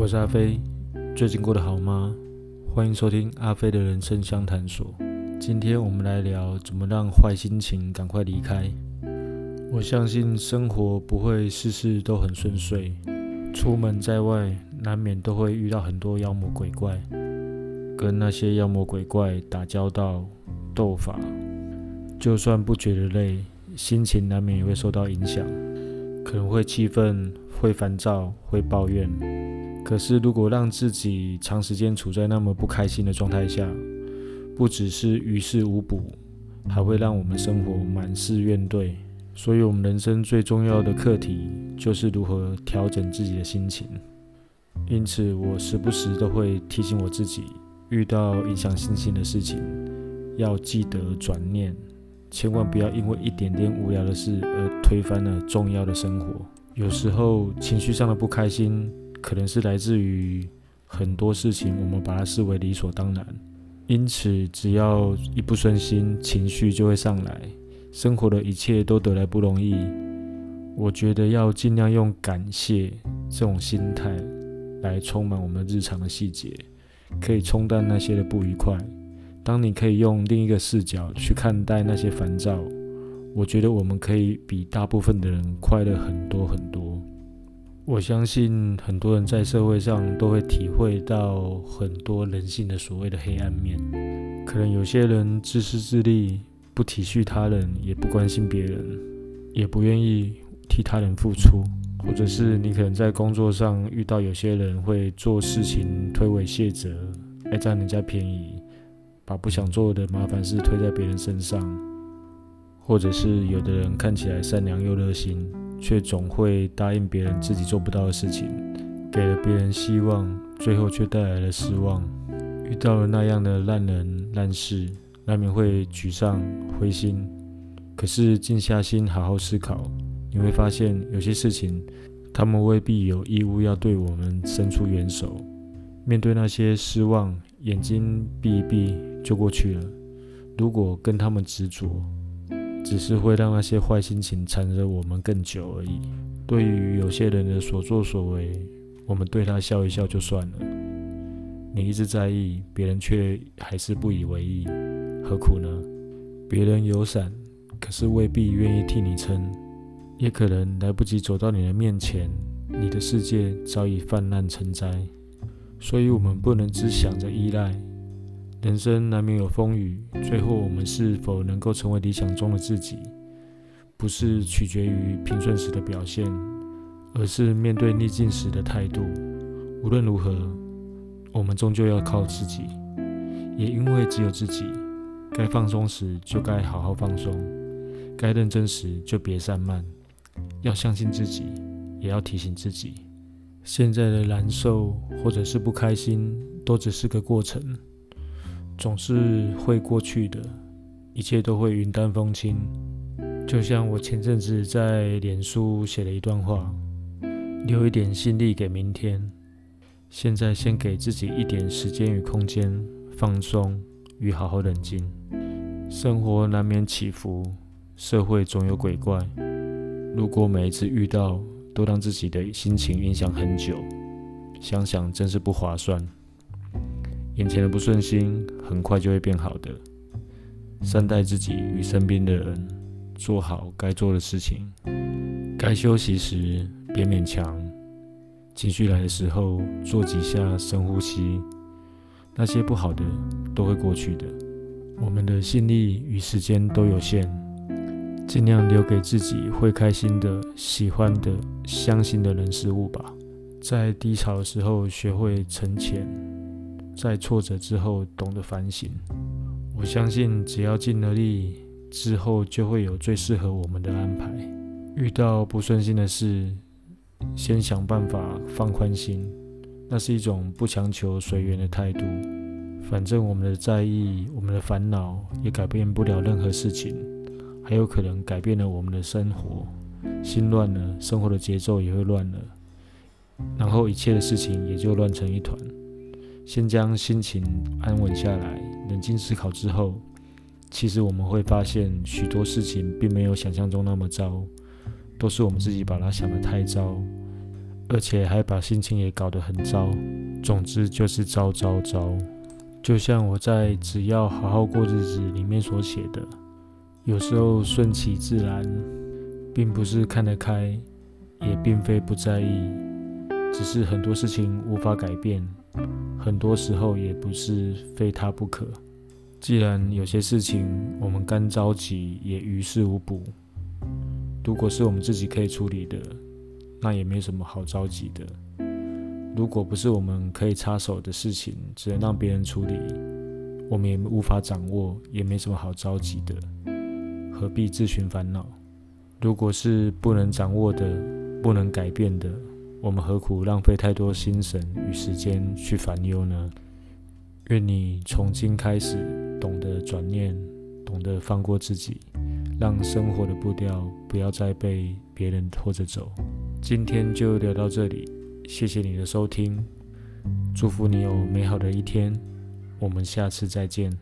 我是阿飞，最近过得好吗？欢迎收听阿飞的人生相谈所。今天我们来聊怎么让坏心情赶快离开。我相信生活不会事事都很顺遂，出门在外难免都会遇到很多妖魔鬼怪，跟那些妖魔鬼怪打交道、斗法，就算不觉得累，心情难免也会受到影响，可能会气愤、会烦躁、会抱怨。可是，如果让自己长时间处在那么不开心的状态下，不只是于事无补，还会让我们生活满是怨怼。所以，我们人生最重要的课题就是如何调整自己的心情。因此，我时不时都会提醒我自己，遇到影响心情的事情，要记得转念，千万不要因为一点点无聊的事而推翻了重要的生活。有时候，情绪上的不开心。可能是来自于很多事情，我们把它视为理所当然，因此只要一不顺心，情绪就会上来。生活的一切都得来不容易，我觉得要尽量用感谢这种心态来充满我们日常的细节，可以冲淡那些的不愉快。当你可以用另一个视角去看待那些烦躁，我觉得我们可以比大部分的人快乐很多很多。我相信很多人在社会上都会体会到很多人性的所谓的黑暗面。可能有些人自私自利，不体恤他人，也不关心别人，也不愿意替他人付出。或者是你可能在工作上遇到有些人会做事情推诿卸责，爱占人家便宜，把不想做的麻烦事推在别人身上。或者是有的人看起来善良又热心。却总会答应别人自己做不到的事情，给了别人希望，最后却带来了失望。遇到了那样的烂人烂事，难免会沮丧灰心。可是静下心好好思考，你会发现有些事情，他们未必有义务要对我们伸出援手。面对那些失望，眼睛闭一闭就过去了。如果跟他们执着，只是会让那些坏心情缠着我们更久而已。对于有些人的所作所为，我们对他笑一笑就算了。你一直在意，别人却还是不以为意，何苦呢？别人有伞，可是未必愿意替你撑，也可能来不及走到你的面前，你的世界早已泛滥成灾。所以，我们不能只想着依赖。人生难免有风雨，最后我们是否能够成为理想中的自己，不是取决于平顺时的表现，而是面对逆境时的态度。无论如何，我们终究要靠自己。也因为只有自己，该放松时就该好好放松，该认真时就别散漫。要相信自己，也要提醒自己，现在的难受或者是不开心，都只是个过程。总是会过去的，一切都会云淡风轻。就像我前阵子在脸书写了一段话，留一点心力给明天。现在先给自己一点时间与空间，放松与好好冷静。生活难免起伏，社会总有鬼怪。如果每一次遇到都让自己的心情影响很久，想想真是不划算。眼前的不顺心，很快就会变好的。善待自己与身边的人，做好该做的事情。该休息时别勉强。情绪来的时候，做几下深呼吸。那些不好的都会过去的。我们的心力与时间都有限，尽量留给自己会开心的、喜欢的、相信的人事物吧。在低潮的时候，学会沉潜。在挫折之后，懂得反省。我相信，只要尽了力，之后就会有最适合我们的安排。遇到不顺心的事，先想办法放宽心，那是一种不强求、随缘的态度。反正我们的在意、我们的烦恼，也改变不了任何事情，还有可能改变了我们的生活。心乱了，生活的节奏也会乱了，然后一切的事情也就乱成一团。先将心情安稳下来，冷静思考之后，其实我们会发现许多事情并没有想象中那么糟，都是我们自己把它想得太糟，而且还把心情也搞得很糟。总之就是糟糟糟。就像我在《只要好好过日子》里面所写的，有时候顺其自然，并不是看得开，也并非不在意，只是很多事情无法改变，很多时候也不是非他不可。既然有些事情我们干着急也于事无补，如果是我们自己可以处理的，那也没什么好着急的。如果不是我们可以插手的事情，只能让别人处理，我们也无法掌握，也没什么好着急的，何必自寻烦恼？如果是不能掌握的、不能改变的，我们何苦浪费太多心神与时间去烦忧呢？愿你从今开始懂得转念，懂得放过自己，让生活的步调不要再被别人拖着走。今天就聊到这里。谢谢你的收听，祝福你有美好的一天，我们下次再见。